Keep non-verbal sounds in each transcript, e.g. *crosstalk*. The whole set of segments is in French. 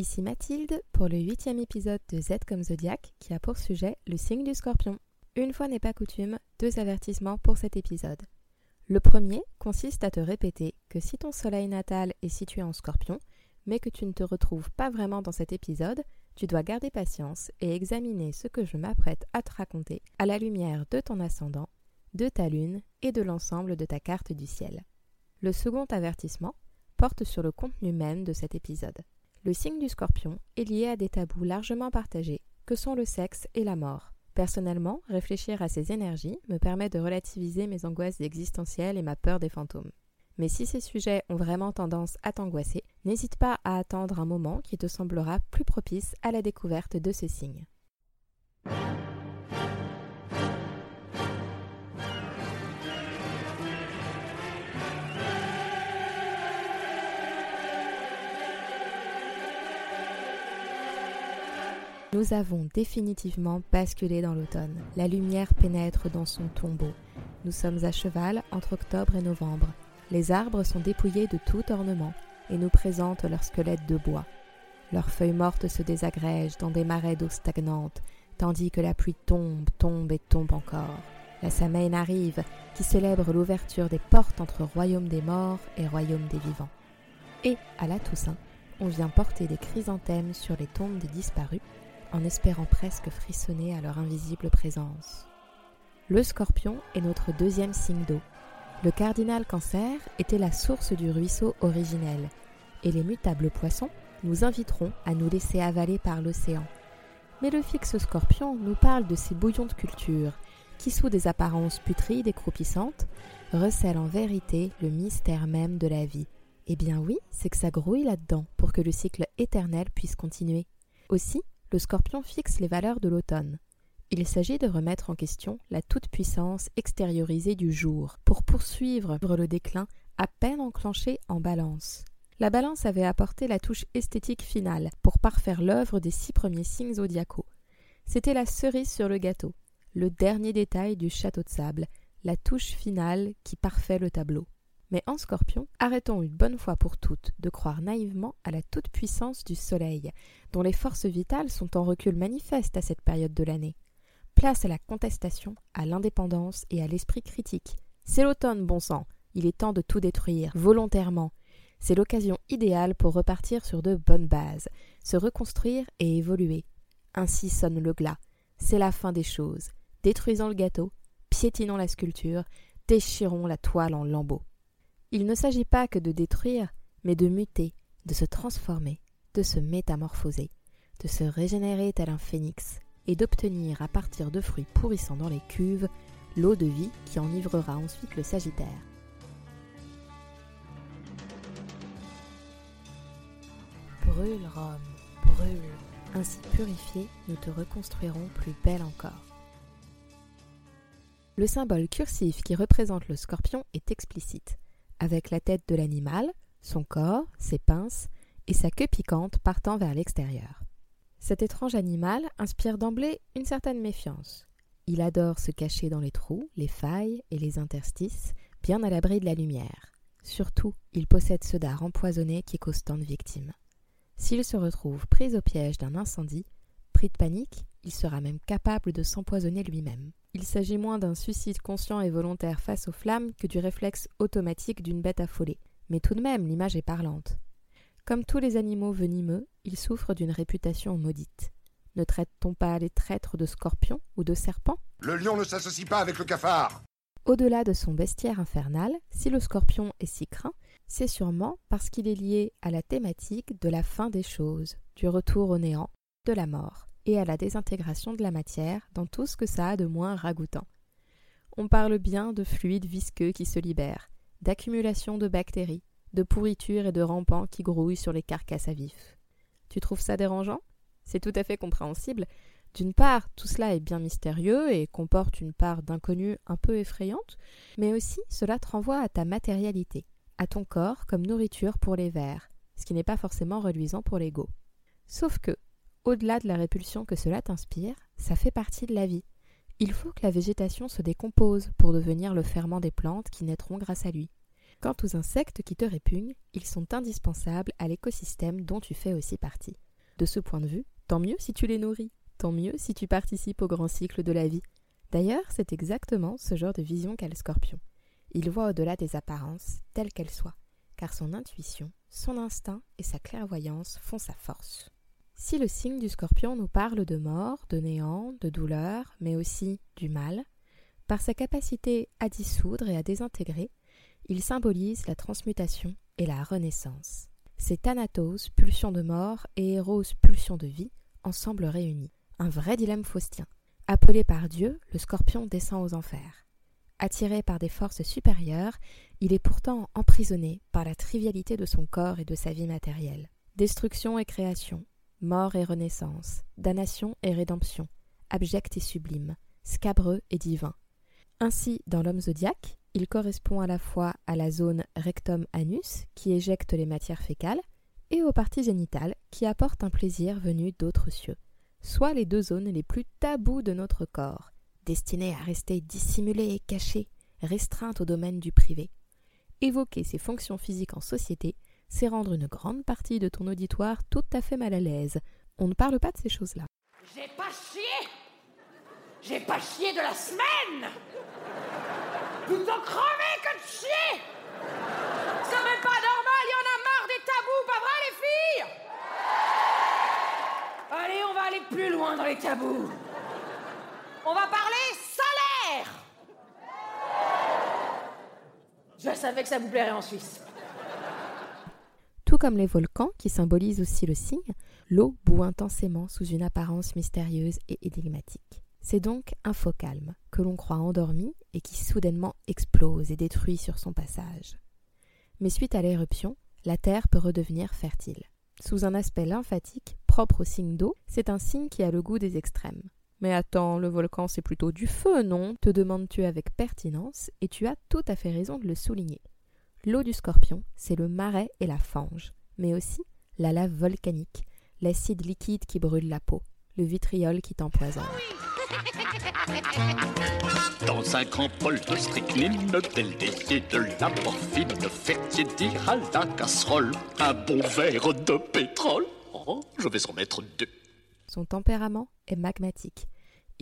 Ici Mathilde pour le huitième épisode de Z comme Zodiac qui a pour sujet le signe du scorpion. Une fois n'est pas coutume, deux avertissements pour cet épisode. Le premier consiste à te répéter que si ton soleil natal est situé en scorpion, mais que tu ne te retrouves pas vraiment dans cet épisode, tu dois garder patience et examiner ce que je m'apprête à te raconter à la lumière de ton ascendant, de ta lune et de l'ensemble de ta carte du ciel. Le second avertissement porte sur le contenu même de cet épisode. Le signe du scorpion est lié à des tabous largement partagés, que sont le sexe et la mort. Personnellement, réfléchir à ces énergies me permet de relativiser mes angoisses existentielles et ma peur des fantômes. Mais si ces sujets ont vraiment tendance à t'angoisser, n'hésite pas à attendre un moment qui te semblera plus propice à la découverte de ce signe. Nous avons définitivement basculé dans l'automne. La lumière pénètre dans son tombeau. Nous sommes à cheval entre octobre et novembre. Les arbres sont dépouillés de tout ornement et nous présentent leurs squelettes de bois. Leurs feuilles mortes se désagrègent dans des marais d'eau stagnante, tandis que la pluie tombe, tombe et tombe encore. La Samaine arrive, qui célèbre l'ouverture des portes entre royaume des morts et royaume des vivants. Et, à la Toussaint, on vient porter des chrysanthèmes sur les tombes des disparus en espérant presque frissonner à leur invisible présence. Le scorpion est notre deuxième signe d'eau. Le cardinal cancer était la source du ruisseau originel, et les mutables poissons nous inviteront à nous laisser avaler par l'océan. Mais le fixe scorpion nous parle de ces bouillons de culture, qui sous des apparences putrides et croupissantes, recèlent en vérité le mystère même de la vie. Eh bien oui, c'est que ça grouille là-dedans pour que le cycle éternel puisse continuer. Aussi, le scorpion fixe les valeurs de l'automne. Il s'agit de remettre en question la toute-puissance extériorisée du jour pour poursuivre le déclin à peine enclenché en balance. La balance avait apporté la touche esthétique finale pour parfaire l'œuvre des six premiers signes zodiacaux. C'était la cerise sur le gâteau, le dernier détail du château de sable, la touche finale qui parfait le tableau. Mais en scorpion, arrêtons une bonne fois pour toutes de croire naïvement à la toute-puissance du soleil, dont les forces vitales sont en recul manifeste à cette période de l'année. Place à la contestation, à l'indépendance et à l'esprit critique. C'est l'automne, bon sang. Il est temps de tout détruire, volontairement. C'est l'occasion idéale pour repartir sur de bonnes bases, se reconstruire et évoluer. Ainsi sonne le glas. C'est la fin des choses. Détruisons le gâteau, piétinons la sculpture, déchirons la toile en lambeaux. Il ne s'agit pas que de détruire, mais de muter, de se transformer, de se métamorphoser, de se régénérer tel un phénix, et d'obtenir à partir de fruits pourrissant dans les cuves l'eau de vie qui enivrera ensuite le Sagittaire. Brûle, Rome, brûle. Ainsi purifié, nous te reconstruirons plus belle encore. Le symbole cursif qui représente le scorpion est explicite avec la tête de l'animal, son corps, ses pinces et sa queue piquante partant vers l'extérieur. Cet étrange animal inspire d'emblée une certaine méfiance. Il adore se cacher dans les trous, les failles et les interstices, bien à l'abri de la lumière. Surtout, il possède ce dard empoisonné qui cause tant de victimes. S'il se retrouve pris au piège d'un incendie, pris de panique, il sera même capable de s'empoisonner lui-même. Il s'agit moins d'un suicide conscient et volontaire face aux flammes que du réflexe automatique d'une bête affolée. Mais tout de même, l'image est parlante. Comme tous les animaux venimeux, il souffre d'une réputation maudite. Ne traite-t-on pas les traîtres de scorpions ou de serpents? Le lion ne s'associe pas avec le cafard Au-delà de son bestiaire infernal, si le scorpion est si craint, c'est sûrement parce qu'il est lié à la thématique de la fin des choses, du retour au néant, de la mort et à la désintégration de la matière dans tout ce que ça a de moins ragoûtant. On parle bien de fluides visqueux qui se libèrent, d'accumulation de bactéries, de pourriture et de rampants qui grouillent sur les carcasses à vif. Tu trouves ça dérangeant? C'est tout à fait compréhensible. D'une part, tout cela est bien mystérieux et comporte une part d'inconnu un peu effrayante, mais aussi cela te renvoie à ta matérialité, à ton corps comme nourriture pour les vers, ce qui n'est pas forcément reluisant pour l'ego. Sauf que, au-delà de la répulsion que cela t'inspire, ça fait partie de la vie. Il faut que la végétation se décompose pour devenir le ferment des plantes qui naîtront grâce à lui. Quant aux insectes qui te répugnent, ils sont indispensables à l'écosystème dont tu fais aussi partie. De ce point de vue, tant mieux si tu les nourris, tant mieux si tu participes au grand cycle de la vie. D'ailleurs, c'est exactement ce genre de vision qu'a le scorpion. Il voit au-delà des apparences, telles qu'elles soient, car son intuition, son instinct et sa clairvoyance font sa force. Si le signe du scorpion nous parle de mort, de néant, de douleur, mais aussi du mal, par sa capacité à dissoudre et à désintégrer, il symbolise la transmutation et la renaissance. C'est Thanatos, pulsion de mort, et Eros, pulsion de vie, ensemble réunis. Un vrai dilemme faustien. Appelé par Dieu, le scorpion descend aux enfers. Attiré par des forces supérieures, il est pourtant emprisonné par la trivialité de son corps et de sa vie matérielle. Destruction et création, mort et renaissance, damnation et rédemption, abject et sublime, scabreux et divin. Ainsi, dans l'homme zodiaque, il correspond à la fois à la zone rectum-anus, qui éjecte les matières fécales, et aux parties génitales, qui apportent un plaisir venu d'autres cieux, soit les deux zones les plus tabous de notre corps, destinées à rester dissimulées et cachées, restreintes au domaine du privé. Évoquer ses fonctions physiques en société c'est rendre une grande partie de ton auditoire tout à fait mal à l'aise. On ne parle pas de ces choses-là. J'ai pas chié J'ai pas chié de la semaine Plutôt crevé que de chier C'est même pas normal, y en a marre des tabous, pas vrai les filles? Allez, on va aller plus loin dans les tabous. On va parler salaire Je savais que ça vous plairait en Suisse. Comme les volcans, qui symbolisent aussi le signe, l'eau bout intensément sous une apparence mystérieuse et énigmatique. C'est donc un faux calme, que l'on croit endormi et qui soudainement explose et détruit sur son passage. Mais suite à l'éruption, la Terre peut redevenir fertile. Sous un aspect lymphatique propre au signe d'eau, c'est un signe qui a le goût des extrêmes. Mais attends, le volcan c'est plutôt du feu, non? Te demandes-tu avec pertinence, et tu as tout à fait raison de le souligner. L'eau du scorpion, c'est le marais et la fange, mais aussi la lave volcanique, l'acide liquide qui brûle la peau, le vitriol qui t'empoisonne. *laughs* Dans un grand bol de strychnine, de la morphine, à la casserole, un bon verre de pétrole. Oh, je vais en mettre deux. Son tempérament est magmatique.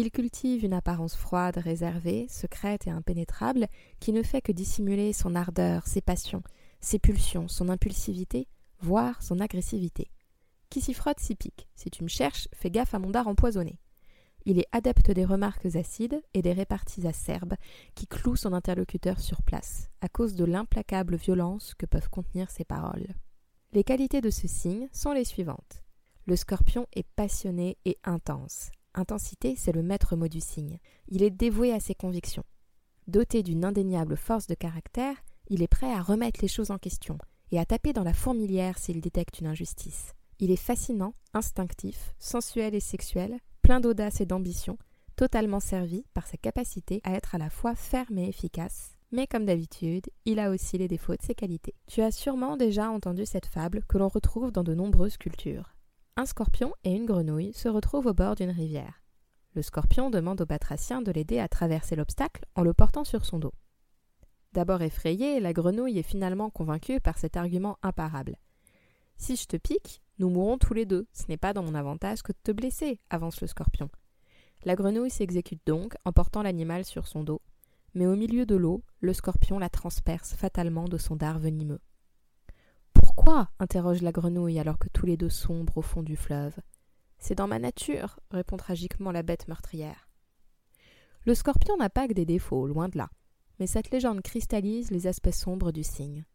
Il cultive une apparence froide, réservée, secrète et impénétrable qui ne fait que dissimuler son ardeur, ses passions, ses pulsions, son impulsivité, voire son agressivité. Qui s'y frotte s'y pique. Si tu me cherches, fais gaffe à mon dard empoisonné. Il est adepte des remarques acides et des réparties acerbes qui clouent son interlocuteur sur place, à cause de l'implacable violence que peuvent contenir ses paroles. Les qualités de ce signe sont les suivantes. Le scorpion est passionné et intense. Intensité, c'est le maître mot du signe. Il est dévoué à ses convictions. Doté d'une indéniable force de caractère, il est prêt à remettre les choses en question et à taper dans la fourmilière s'il détecte une injustice. Il est fascinant, instinctif, sensuel et sexuel, plein d'audace et d'ambition, totalement servi par sa capacité à être à la fois ferme et efficace. Mais comme d'habitude, il a aussi les défauts de ses qualités. Tu as sûrement déjà entendu cette fable que l'on retrouve dans de nombreuses cultures un scorpion et une grenouille se retrouvent au bord d'une rivière. Le scorpion demande au batracien de l'aider à traverser l'obstacle en le portant sur son dos. D'abord effrayée, la grenouille est finalement convaincue par cet argument imparable. Si je te pique, nous mourrons tous les deux. Ce n'est pas dans mon avantage que de te blesser, avance le scorpion. La grenouille s'exécute donc en portant l'animal sur son dos, mais au milieu de l'eau, le scorpion la transperce fatalement de son dard venimeux. Pourquoi interroge la grenouille alors que tous les deux sombrent au fond du fleuve? C'est dans ma nature, répond tragiquement la bête meurtrière. Le scorpion n'a pas que des défauts, loin de là. Mais cette légende cristallise les aspects sombres du signe.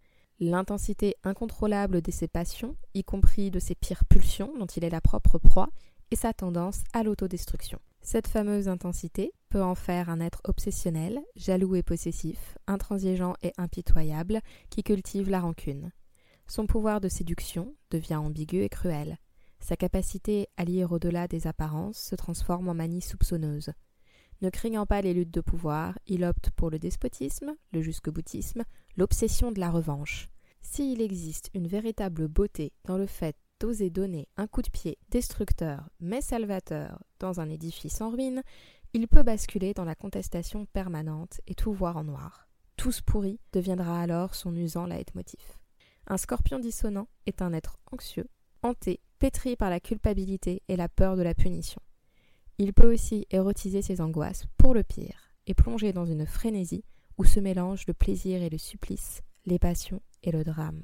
L'intensité incontrôlable de ses passions, y compris de ses pires pulsions dont il est la propre proie, et sa tendance à l'autodestruction. Cette fameuse intensité peut en faire un être obsessionnel, jaloux et possessif, intransigeant et impitoyable, qui cultive la rancune. Son pouvoir de séduction devient ambigu et cruel. Sa capacité à lire au-delà des apparences se transforme en manie soupçonneuse. Ne craignant pas les luttes de pouvoir, il opte pour le despotisme, le jusque-boutisme, l'obsession de la revanche. S'il existe une véritable beauté dans le fait d'oser donner un coup de pied destructeur mais salvateur dans un édifice en ruine, il peut basculer dans la contestation permanente et tout voir en noir. Tout ce pourri deviendra alors son usant leitmotiv. Un scorpion dissonant est un être anxieux, hanté, pétri par la culpabilité et la peur de la punition. Il peut aussi érotiser ses angoisses pour le pire et plonger dans une frénésie où se mélangent le plaisir et le supplice, les passions et le drame.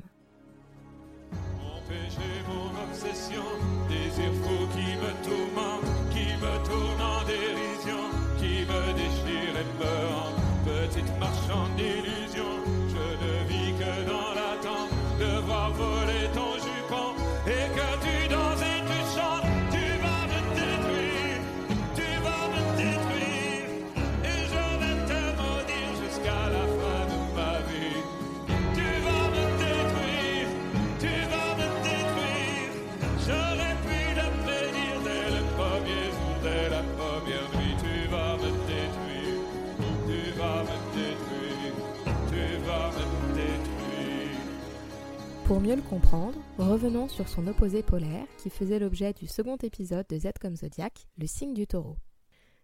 Comprendre, revenons sur son opposé polaire qui faisait l'objet du second épisode de Z comme Zodiac, le signe du taureau.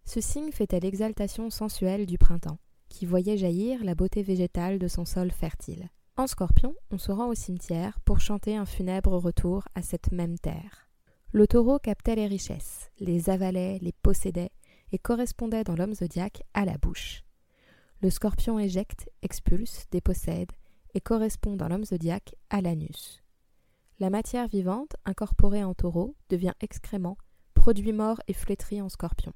Ce signe fêtait l'exaltation sensuelle du printemps, qui voyait jaillir la beauté végétale de son sol fertile. En scorpion, on se rend au cimetière pour chanter un funèbre retour à cette même terre. Le taureau captait les richesses, les avalait, les possédait, et correspondait dans l'homme zodiaque à la bouche. Le scorpion éjecte, expulse, dépossède, et correspond dans l'homme zodiaque à l'anus. La matière vivante, incorporée en taureau, devient excrément, produit mort et flétri en scorpion.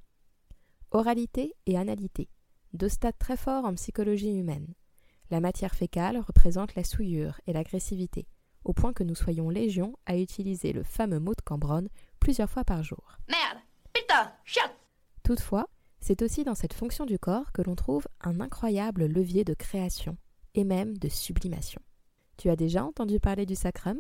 Oralité et analité, deux stades très forts en psychologie humaine. La matière fécale représente la souillure et l'agressivité, au point que nous soyons légion à utiliser le fameux mot de Cambronne plusieurs fois par jour. Merde Putain Chiotte Toutefois, c'est aussi dans cette fonction du corps que l'on trouve un incroyable levier de création, même de sublimation. Tu as déjà entendu parler du sacrum?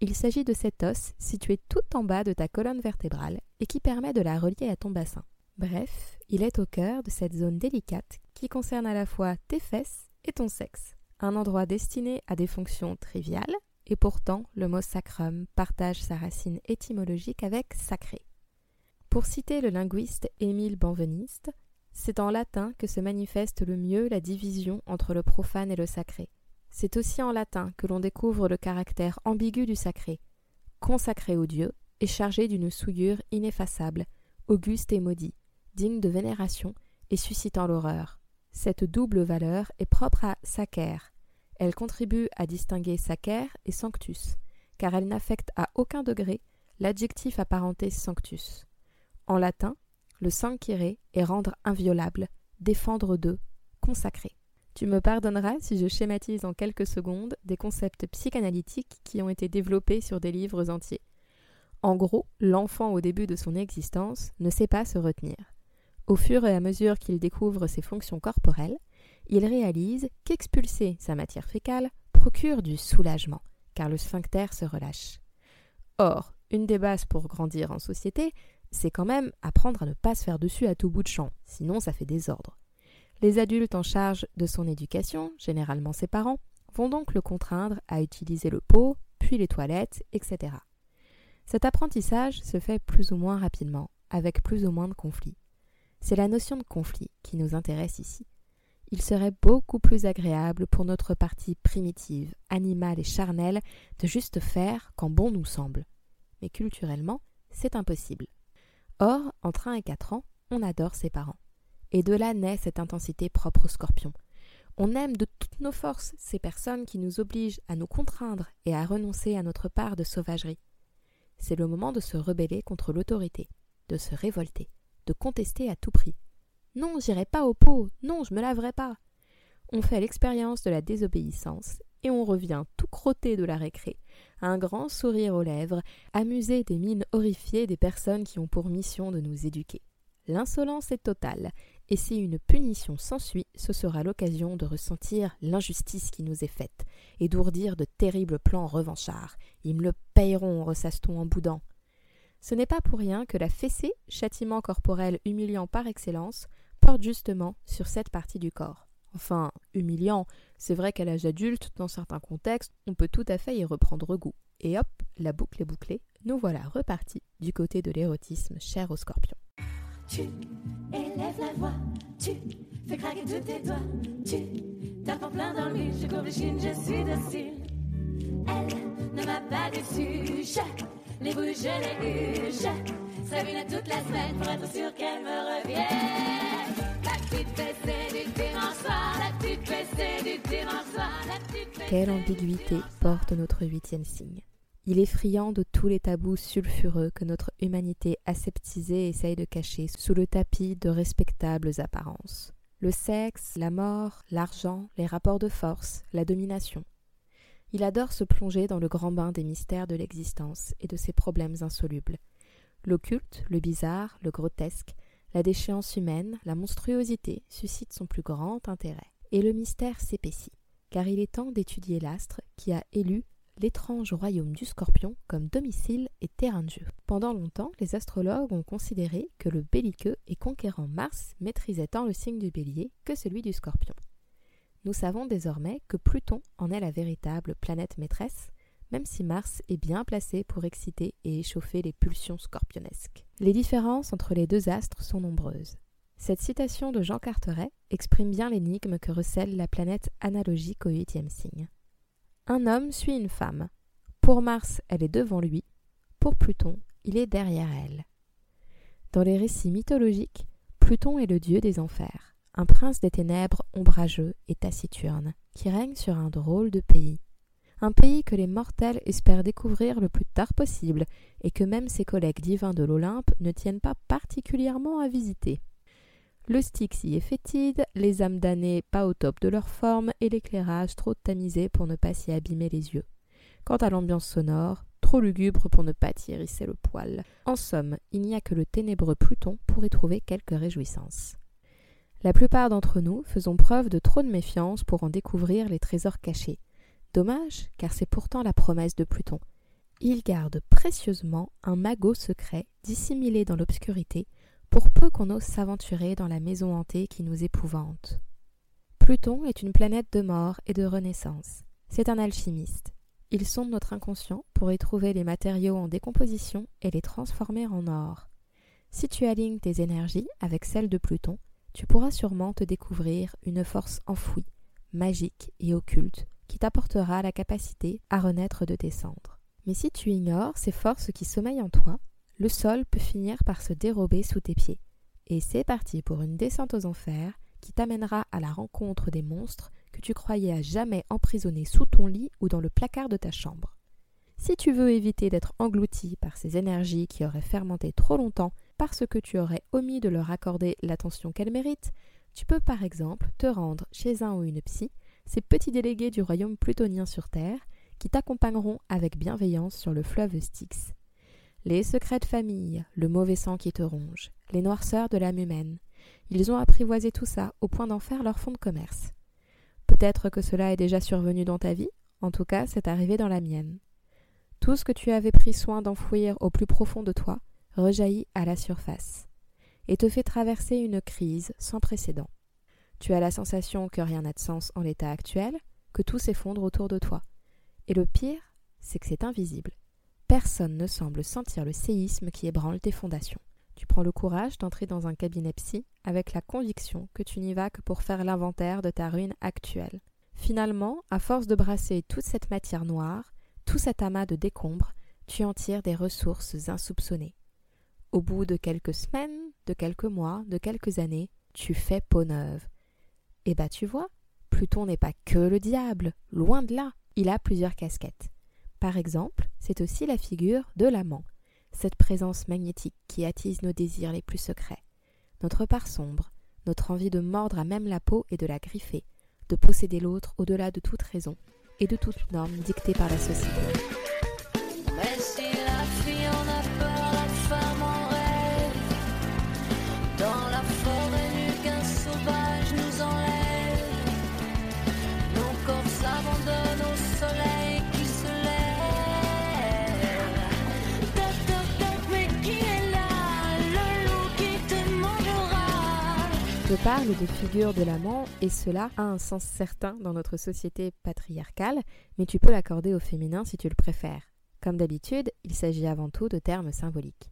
Il s'agit de cet os situé tout en bas de ta colonne vertébrale et qui permet de la relier à ton bassin. Bref, il est au cœur de cette zone délicate qui concerne à la fois tes fesses et ton sexe. Un endroit destiné à des fonctions triviales, et pourtant le mot sacrum partage sa racine étymologique avec sacré. Pour citer le linguiste Émile Benveniste, c'est en latin que se manifeste le mieux la division entre le profane et le sacré. C'est aussi en latin que l'on découvre le caractère ambigu du sacré, consacré au Dieu et chargé d'une souillure ineffaçable, auguste et maudit, digne de vénération et suscitant l'horreur. Cette double valeur est propre à sacer. Elle contribue à distinguer sacer et sanctus, car elle n'affecte à aucun degré l'adjectif apparenté sanctus. En latin, le sancire est rendre inviolable, défendre d'eux, consacrer. Tu me pardonneras si je schématise en quelques secondes des concepts psychanalytiques qui ont été développés sur des livres entiers. En gros, l'enfant au début de son existence ne sait pas se retenir. Au fur et à mesure qu'il découvre ses fonctions corporelles, il réalise qu'expulser sa matière fécale procure du soulagement, car le sphincter se relâche. Or, une des bases pour grandir en société, c'est quand même apprendre à ne pas se faire dessus à tout bout de champ, sinon ça fait désordre. Les adultes en charge de son éducation, généralement ses parents, vont donc le contraindre à utiliser le pot, puis les toilettes, etc. Cet apprentissage se fait plus ou moins rapidement, avec plus ou moins de conflits. C'est la notion de conflit qui nous intéresse ici. Il serait beaucoup plus agréable pour notre partie primitive, animale et charnelle de juste faire quand bon nous semble. Mais culturellement, c'est impossible. Or, entre 1 et 4 ans, on adore ses parents. Et de là naît cette intensité propre au scorpion. On aime de toutes nos forces ces personnes qui nous obligent à nous contraindre et à renoncer à notre part de sauvagerie. C'est le moment de se rebeller contre l'autorité, de se révolter, de contester à tout prix. Non, j'irai pas au pot, non, je me laverai pas. On fait l'expérience de la désobéissance et on revient tout crotté de la récré, un grand sourire aux lèvres, amusé des mines horrifiées des personnes qui ont pour mission de nous éduquer. L'insolence est totale, et si une punition s'ensuit, ce sera l'occasion de ressentir l'injustice qui nous est faite, et d'ourdir de terribles plans revanchards. Ils me le payeront, ressasse-t-on en boudant. Ce n'est pas pour rien que la fessée, châtiment corporel humiliant par excellence, porte justement sur cette partie du corps. Enfin, humiliant, c'est vrai qu'à l'âge adulte, dans certains contextes, on peut tout à fait y reprendre goût. Et hop, la boucle est bouclée, nous voilà repartis du côté de l'érotisme cher aux scorpions. Tu élèves la voix, tu fais craquer tous tes doigts, tu tapes en plein dans le je couvre les chines, je suis docile. Elle ne m'a pas déçu, je les bouges, les huches. Sabine toute la semaine pour être sûr qu'elle me revienne. La petite fessée Quelle ambiguïté porte notre huitième signe. Il est friand de tous les tabous sulfureux que notre humanité aseptisée essaye de cacher sous le tapis de respectables apparences. Le sexe, la mort, l'argent, les rapports de force, la domination. Il adore se plonger dans le grand bain des mystères de l'existence et de ses problèmes insolubles. L'occulte, le bizarre, le grotesque, la déchéance humaine, la monstruosité suscitent son plus grand intérêt. Et le mystère s'épaissit, car il est temps d'étudier l'astre qui a élu l'étrange royaume du scorpion comme domicile et terrain de jeu. Pendant longtemps, les astrologues ont considéré que le belliqueux et conquérant Mars maîtrisait tant le signe du bélier que celui du scorpion. Nous savons désormais que Pluton en est la véritable planète maîtresse, même si Mars est bien placé pour exciter et échauffer les pulsions scorpionesques. Les différences entre les deux astres sont nombreuses. Cette citation de Jean Carteret exprime bien l'énigme que recèle la planète analogique au huitième signe. Un homme suit une femme. Pour Mars, elle est devant lui. Pour Pluton, il est derrière elle. Dans les récits mythologiques, Pluton est le dieu des enfers, un prince des ténèbres ombrageux et taciturne, qui règne sur un drôle de pays. Un pays que les mortels espèrent découvrir le plus tard possible, et que même ses collègues divins de l'Olympe ne tiennent pas particulièrement à visiter. Le Styx y est fétide, les âmes damnées pas au top de leur forme et l'éclairage trop tamisé pour ne pas s'y abîmer les yeux. Quant à l'ambiance sonore, trop lugubre pour ne pas t'y hérisser le poil. En somme, il n'y a que le ténébreux Pluton pour y trouver quelques réjouissances. La plupart d'entre nous faisons preuve de trop de méfiance pour en découvrir les trésors cachés. Dommage, car c'est pourtant la promesse de Pluton. Il garde précieusement un magot secret dissimulé dans l'obscurité pour peu qu'on ose s'aventurer dans la maison hantée qui nous épouvante. Pluton est une planète de mort et de renaissance. C'est un alchimiste. Il sonde notre inconscient pour y trouver les matériaux en décomposition et les transformer en or. Si tu alignes tes énergies avec celles de Pluton, tu pourras sûrement te découvrir une force enfouie, magique et occulte, qui t'apportera la capacité à renaître de tes cendres. Mais si tu ignores ces forces qui sommeillent en toi, le sol peut finir par se dérober sous tes pieds. Et c'est parti pour une descente aux enfers qui t'amènera à la rencontre des monstres que tu croyais à jamais emprisonnés sous ton lit ou dans le placard de ta chambre. Si tu veux éviter d'être englouti par ces énergies qui auraient fermenté trop longtemps parce que tu aurais omis de leur accorder l'attention qu'elles méritent, tu peux par exemple te rendre chez un ou une psy, ces petits délégués du royaume plutonien sur Terre, qui t'accompagneront avec bienveillance sur le fleuve Styx les secrets de famille, le mauvais sang qui te ronge, les noirceurs de l'âme humaine. Ils ont apprivoisé tout ça au point d'en faire leur fonds de commerce. Peut-être que cela est déjà survenu dans ta vie, en tout cas c'est arrivé dans la mienne. Tout ce que tu avais pris soin d'enfouir au plus profond de toi rejaillit à la surface et te fait traverser une crise sans précédent. Tu as la sensation que rien n'a de sens en l'état actuel, que tout s'effondre autour de toi. Et le pire, c'est que c'est invisible. Personne ne semble sentir le séisme qui ébranle tes fondations. Tu prends le courage d'entrer dans un cabinet psy avec la conviction que tu n'y vas que pour faire l'inventaire de ta ruine actuelle. Finalement, à force de brasser toute cette matière noire, tout cet amas de décombres, tu en tires des ressources insoupçonnées. Au bout de quelques semaines, de quelques mois, de quelques années, tu fais peau neuve. Et bah tu vois, Pluton n'est pas que le diable, loin de là, il a plusieurs casquettes. Par exemple, c'est aussi la figure de l'amant, cette présence magnétique qui attise nos désirs les plus secrets, notre part sombre, notre envie de mordre à même la peau et de la griffer, de posséder l'autre au-delà de toute raison et de toute norme dictée par la société. Je parle de figure de l'amant et cela a un sens certain dans notre société patriarcale, mais tu peux l'accorder au féminin si tu le préfères. Comme d'habitude, il s'agit avant tout de termes symboliques.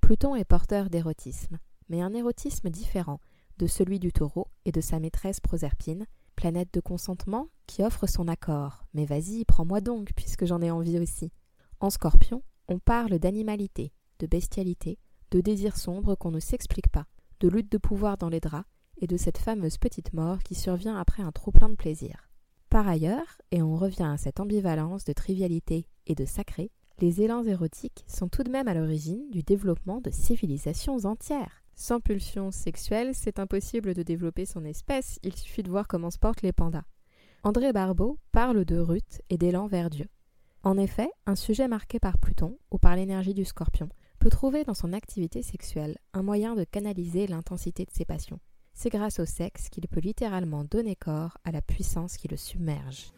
Pluton est porteur d'érotisme, mais un érotisme différent de celui du taureau et de sa maîtresse Proserpine, planète de consentement qui offre son accord. Mais vas-y, prends-moi donc, puisque j'en ai envie aussi. En scorpion, On parle d'animalité, de bestialité, de désir sombre qu'on ne s'explique pas, de lutte de pouvoir dans les draps et de cette fameuse petite mort qui survient après un trop-plein de plaisir. Par ailleurs, et on revient à cette ambivalence de trivialité et de sacré, les élans érotiques sont tout de même à l'origine du développement de civilisations entières. Sans pulsion sexuelle, c'est impossible de développer son espèce, il suffit de voir comment se portent les pandas. André Barbeau parle de Ruth et d'élan vers Dieu. En effet, un sujet marqué par Pluton ou par l'énergie du scorpion peut trouver dans son activité sexuelle un moyen de canaliser l'intensité de ses passions. C'est grâce au sexe qu'il peut littéralement donner corps à la puissance qui le submerge.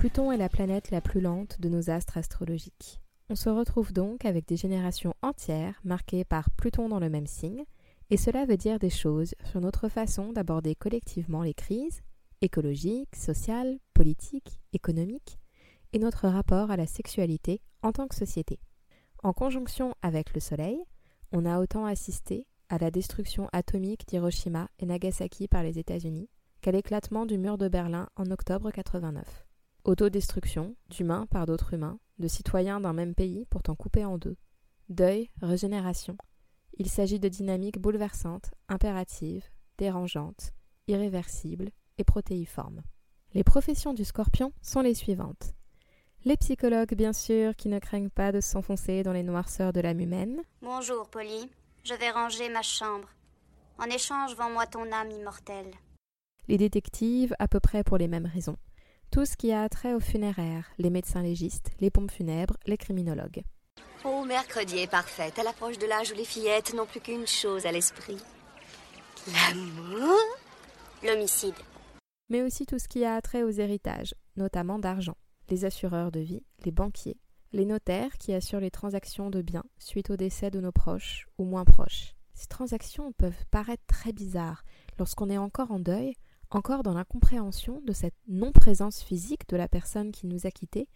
Pluton est la planète la plus lente de nos astres astrologiques. On se retrouve donc avec des générations entières marquées par Pluton dans le même signe, et cela veut dire des choses sur notre façon d'aborder collectivement les crises écologiques, sociales, politiques, économiques, et notre rapport à la sexualité en tant que société. En conjonction avec le Soleil, on a autant assisté à la destruction atomique d'Hiroshima et Nagasaki par les États-Unis qu'à l'éclatement du mur de Berlin en octobre 89. Autodestruction d'humains par d'autres humains, de citoyens d'un même pays pourtant coupés en deux. Deuil, régénération. Il s'agit de dynamiques bouleversantes, impératives, dérangeantes, irréversibles et protéiformes. Les professions du scorpion sont les suivantes. Les psychologues, bien sûr, qui ne craignent pas de s'enfoncer dans les noirceurs de l'âme humaine. Bonjour, Polly. Je vais ranger ma chambre. En échange, vends-moi ton âme immortelle. Les détectives, à peu près pour les mêmes raisons. Tout ce qui a trait aux funéraires, les médecins légistes, les pompes funèbres, les criminologues. Oh, mercredi est parfait. À l'approche de l'âge où les fillettes n'ont plus qu'une chose à l'esprit. L'amour L'homicide. Mais aussi tout ce qui a trait aux héritages, notamment d'argent. Les assureurs de vie, les banquiers, les notaires qui assurent les transactions de biens suite au décès de nos proches ou moins proches. Ces transactions peuvent paraître très bizarres lorsqu'on est encore en deuil, encore dans l'incompréhension de cette non-présence physique de la personne qui nous a quittés,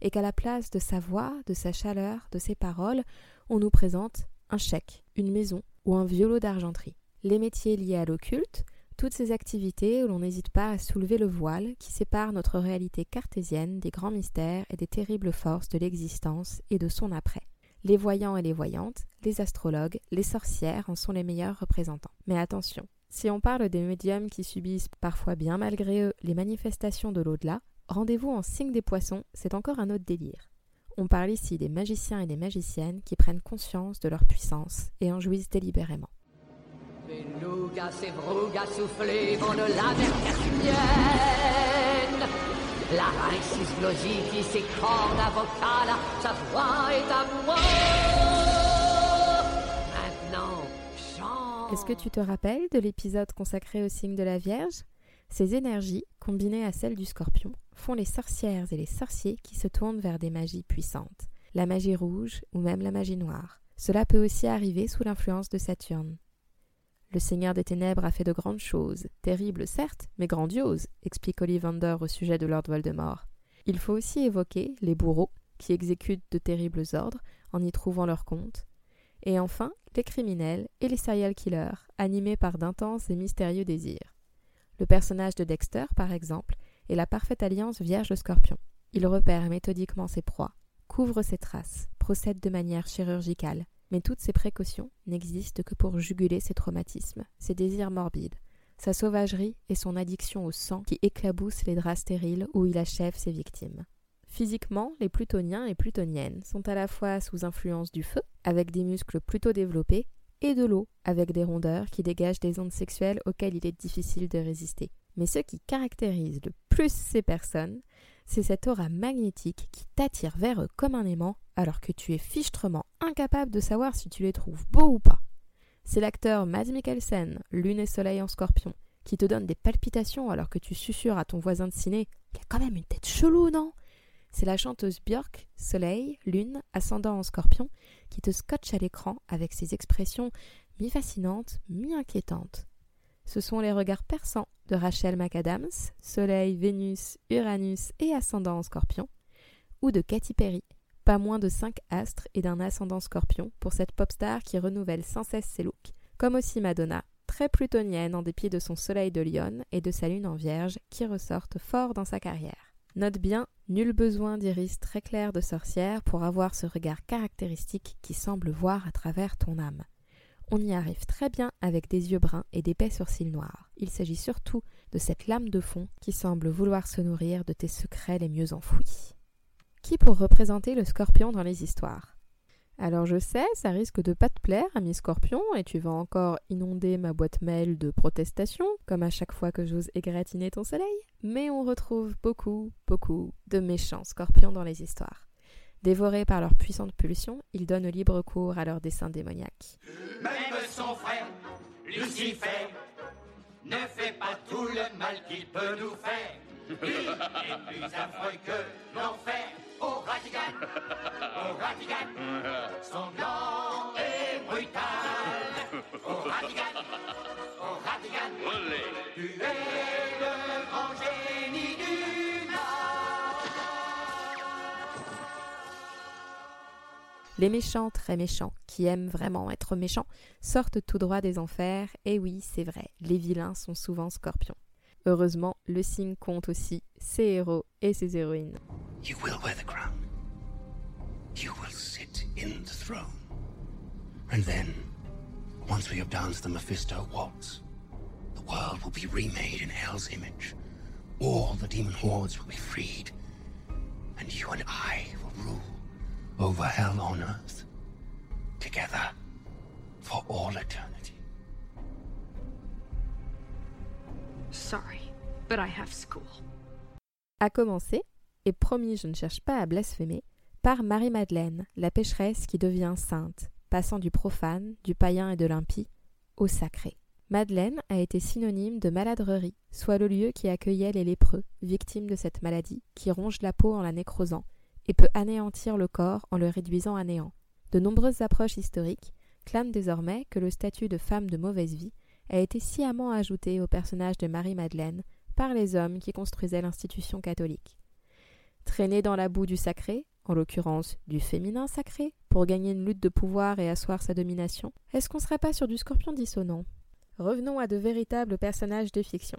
et qu'à la place de sa voix, de sa chaleur, de ses paroles, on nous présente un chèque, une maison ou un vieux lot d'argenterie. Les métiers liés à l'occulte, toutes ces activités où l'on n'hésite pas à soulever le voile qui sépare notre réalité cartésienne des grands mystères et des terribles forces de l'existence et de son après. Les voyants et les voyantes, les astrologues, les sorcières en sont les meilleurs représentants. Mais attention, si on parle des médiums qui subissent parfois bien malgré eux les manifestations de l'au-delà, rendez-vous en signe des poissons, c'est encore un autre délire. On parle ici des magiciens et des magiciennes qui prennent conscience de leur puissance et en jouissent délibérément. La vocales, sa est à. Est-ce que tu te rappelles de l'épisode consacré au signe de la Vierge? Ces énergies, combinées à celles du scorpion, font les sorcières et les sorciers qui se tournent vers des magies puissantes, la magie rouge ou même la magie noire. Cela peut aussi arriver sous l'influence de Saturne. Le Seigneur des Ténèbres a fait de grandes choses, terribles certes, mais grandioses, explique Ollivander au sujet de Lord Voldemort. Il faut aussi évoquer les bourreaux, qui exécutent de terribles ordres en y trouvant leur compte, et enfin les criminels et les serial killers, animés par d'intenses et mystérieux désirs. Le personnage de Dexter, par exemple, est la parfaite alliance vierge-scorpion. Il repère méthodiquement ses proies, couvre ses traces, procède de manière chirurgicale, mais toutes ces précautions n'existent que pour juguler ses traumatismes, ses désirs morbides, sa sauvagerie et son addiction au sang qui éclaboussent les draps stériles où il achève ses victimes. Physiquement, les plutoniens et plutoniennes sont à la fois sous influence du feu, avec des muscles plutôt développés, et de l'eau, avec des rondeurs qui dégagent des ondes sexuelles auxquelles il est difficile de résister. Mais ce qui caractérise le plus ces personnes, c'est cette aura magnétique qui t'attire vers eux comme un aimant, alors que tu es fichtrement incapable de savoir si tu les trouves beaux ou pas. C'est l'acteur Mads Mikkelsen, Lune et Soleil en scorpion, qui te donne des palpitations alors que tu susurres à ton voisin de ciné Il a quand même une tête chelou, non? C'est la chanteuse Björk, soleil, lune, ascendant en scorpion, qui te scotche à l'écran avec ses expressions mi-fascinantes, mi-inquiétantes. Ce sont les regards perçants de Rachel McAdams, soleil, Vénus, Uranus et ascendant en scorpion, ou de Katy Perry, pas moins de cinq astres et d'un ascendant scorpion pour cette pop star qui renouvelle sans cesse ses looks, comme aussi Madonna, très plutonienne en dépit de son soleil de Lyon et de sa lune en vierge qui ressortent fort dans sa carrière. Note bien, nul besoin d'iris très clairs de sorcière pour avoir ce regard caractéristique qui semble voir à travers ton âme. On y arrive très bien avec des yeux bruns et d'épais sourcils noirs. Il s'agit surtout de cette lame de fond qui semble vouloir se nourrir de tes secrets les mieux enfouis. Qui pour représenter le scorpion dans les histoires? Alors je sais, ça risque de pas te plaire, ami Scorpion, et tu vas encore inonder ma boîte mail de protestations, comme à chaque fois que j'ose égratigner ton soleil. Mais on retrouve beaucoup, beaucoup de méchants scorpions dans les histoires. Dévorés par leur puissante pulsion, ils donnent libre cours à leurs desseins démoniaques. Même son frère, Lucifer, ne fait pas tout le mal qu'il peut nous faire. Il est plus affreux que l'enfer. Au Ratigan, au Ratigan, sanglant et brutal. Au Ratigan, au Ratigan, tu es le grand génie du mal. Les méchants très méchants, qui aiment vraiment être méchants, sortent tout droit des enfers, et oui, c'est vrai, les vilains sont souvent scorpions. Heureusement, le signe compte aussi ses héros et ses héroïnes. You will wear the crown. You will sit in the throne. And then, once we have danced the Mephisto waltz, the world will be remade in Hell's image. All the demon hordes will be freed. And you and I will rule over hell on earth. Together. For all eternity. Sorry, but I have school. À commencer, et promis je ne cherche pas à blasphémer, par Marie-Madeleine, la pécheresse qui devient sainte, passant du profane, du païen et de l'impie au sacré. Madeleine a été synonyme de maladrerie, soit le lieu qui accueillait les lépreux, victimes de cette maladie, qui ronge la peau en la nécrosant, et peut anéantir le corps en le réduisant à néant. De nombreuses approches historiques clament désormais que le statut de femme de mauvaise vie a été sciemment ajouté au personnage de Marie-Madeleine par les hommes qui construisaient l'institution catholique. Traînée dans la boue du sacré, en l'occurrence du féminin sacré, pour gagner une lutte de pouvoir et asseoir sa domination, est-ce qu'on serait pas sur du scorpion dissonant? Revenons à de véritables personnages de fiction.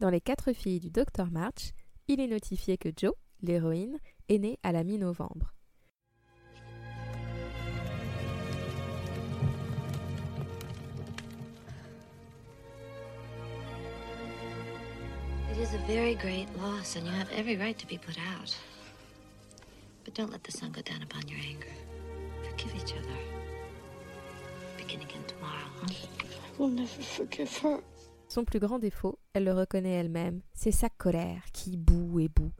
Dans les quatre filles du Dr March, il est notifié que Jo, l'héroïne, est née à la mi-novembre. It is a very great loss, and you have every right to be put out. But don't let the sun go down upon your anger. Forgive each other. Begin again tomorrow, huh? We'll never forgive her. Son plus grand défaut, elle le reconnaît elle-même, c'est sa colère qui bout et bout,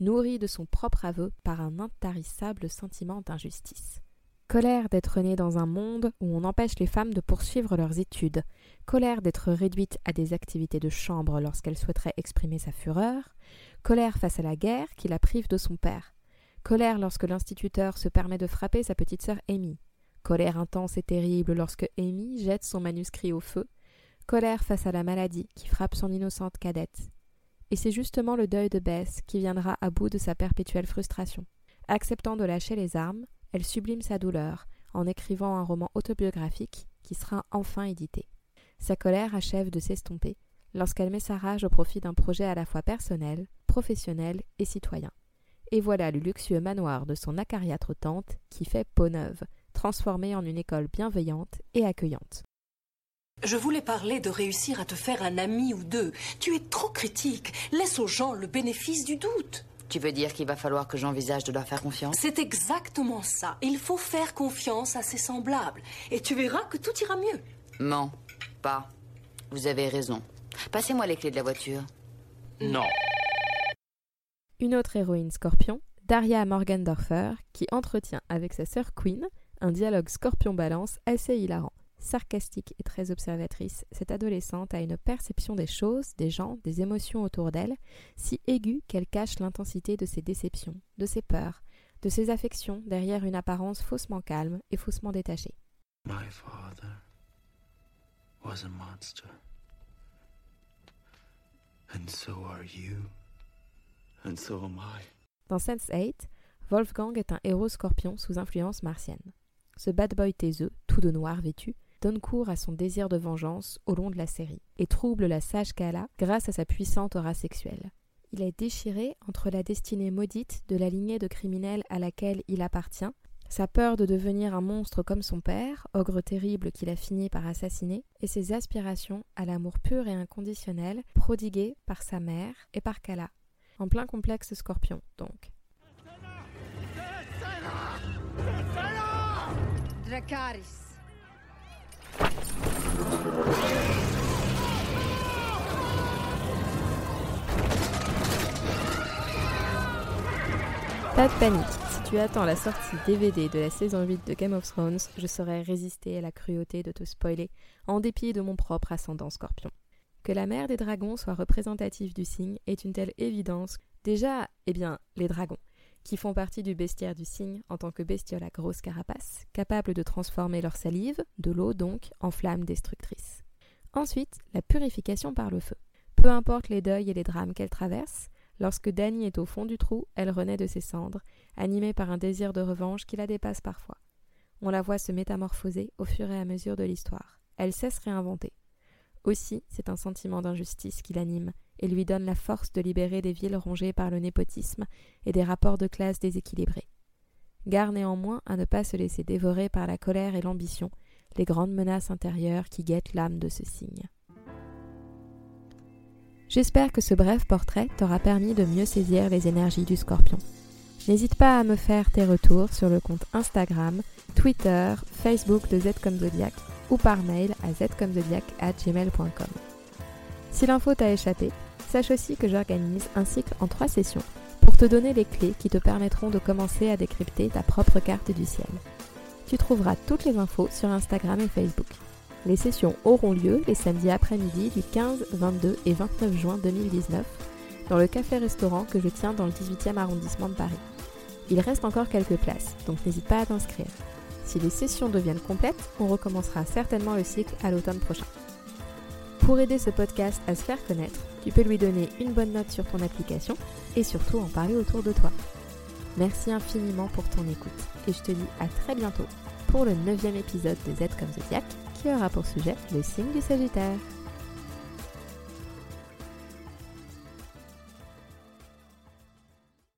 nourrie de son propre aveu par un intarissable sentiment d'injustice. Colère d'être née dans un monde où on empêche les femmes de poursuivre leurs études, colère d'être réduite à des activités de chambre lorsqu'elle souhaiterait exprimer sa fureur, colère face à la guerre qui la prive de son père, colère lorsque l'instituteur se permet de frapper sa petite sœur Amy, colère intense et terrible lorsque Amy jette son manuscrit au feu, colère face à la maladie qui frappe son innocente cadette. Et c'est justement le deuil de Bess qui viendra à bout de sa perpétuelle frustration. Acceptant de lâcher les armes, elle sublime sa douleur en écrivant un roman autobiographique qui sera enfin édité. Sa colère achève de s'estomper lorsqu'elle met sa rage au profit d'un projet à la fois personnel, professionnel et citoyen. Et voilà le luxueux manoir de son acariâtre tante qui fait peau neuve, transformé en une école bienveillante et accueillante. Je voulais parler de réussir à te faire un ami ou deux. Tu es trop critique. Laisse aux gens le bénéfice du doute. Tu veux dire qu'il va falloir que j'envisage de leur faire confiance? C'est exactement ça. Il faut faire confiance à ses semblables. Et tu verras que tout ira mieux. Non, pas. Vous avez raison. Passez-moi les clés de la voiture. Non. Une autre héroïne scorpion, Daria Morgendorfer, qui entretient avec sa sœur Queen un dialogue scorpion-balance assez hilarant. Sarcastique et très observatrice, cette adolescente a une perception des choses, des gens, des émotions autour d'elle, si aiguë qu'elle cache l'intensité de ses déceptions, de ses peurs, de ses affections derrière une apparence faussement calme et faussement détachée. My father was a monster. And so are you. And so am I. Dans Sense8, Wolfgang est un héros scorpion sous influence martienne. Ce bad boy taiseux, tout de noir vêtu, donne cours à son désir de vengeance au long de la série et trouble la sage Kala grâce à sa puissante aura sexuelle. Il est déchiré entre la destinée maudite de la lignée de criminels à laquelle il appartient, sa peur de devenir un monstre comme son père, ogre terrible qu'il a fini par assassiner, et ses aspirations à l'amour pur et inconditionnel prodigué par sa mère et par Kala. En plein complexe scorpion, donc. Pas de panique, si tu attends la sortie DVD de la saison 8 de Game of Thrones, je saurais résister à la cruauté de te spoiler, en dépit de mon propre ascendant scorpion. Que la mère des dragons soit représentative du signe est une telle évidence. Déjà, eh bien, les dragons, qui font partie du bestiaire du cygne en tant que bestioles à grosse carapace, capables de transformer leur salive, de l'eau donc, en flamme destructrice. Ensuite, la purification par le feu. Peu importe les deuils et les drames qu'elle traverse, lorsque Dany est au fond du trou, elle renaît de ses cendres, animée par un désir de revanche qui la dépasse parfois. On la voit se métamorphoser au fur et à mesure de l'histoire. Elle cesse réinventer. Aussi, c'est un sentiment d'injustice qui l'anime et lui donne la force de libérer des villes rongées par le népotisme et des rapports de classe déséquilibrés. Gare néanmoins à ne pas se laisser dévorer par la colère et l'ambition, les grandes menaces intérieures qui guettent l'âme de ce signe. J'espère que ce bref portrait t'aura permis de mieux saisir les énergies du scorpion. N'hésite pas à me faire tes retours sur le compte Instagram, Twitter, Facebook de Z comme Zodiac ou par mail à zcomzodiac@gmail.com. Si l'info t'a échappé, sache aussi que j'organise un cycle en trois sessions pour te donner les clés qui te permettront de commencer à décrypter ta propre carte du ciel. Tu trouveras toutes les infos sur Instagram et Facebook. Les sessions auront lieu les samedis après-midi du 15, 22 et 29 juin 2019 dans le café-restaurant que je tiens dans le 18e arrondissement de Paris. Il reste encore quelques places, donc n'hésite pas à t'inscrire. Si les sessions deviennent complètes, on recommencera certainement le cycle à l'automne prochain. Pour aider ce podcast à se faire connaître, tu peux lui donner une bonne note sur ton application et surtout en parler autour de toi. Merci infiniment pour ton écoute et je te dis à très bientôt pour le neuvième épisode de Z comme Zodiac qui aura pour sujet le signe du Sagittaire.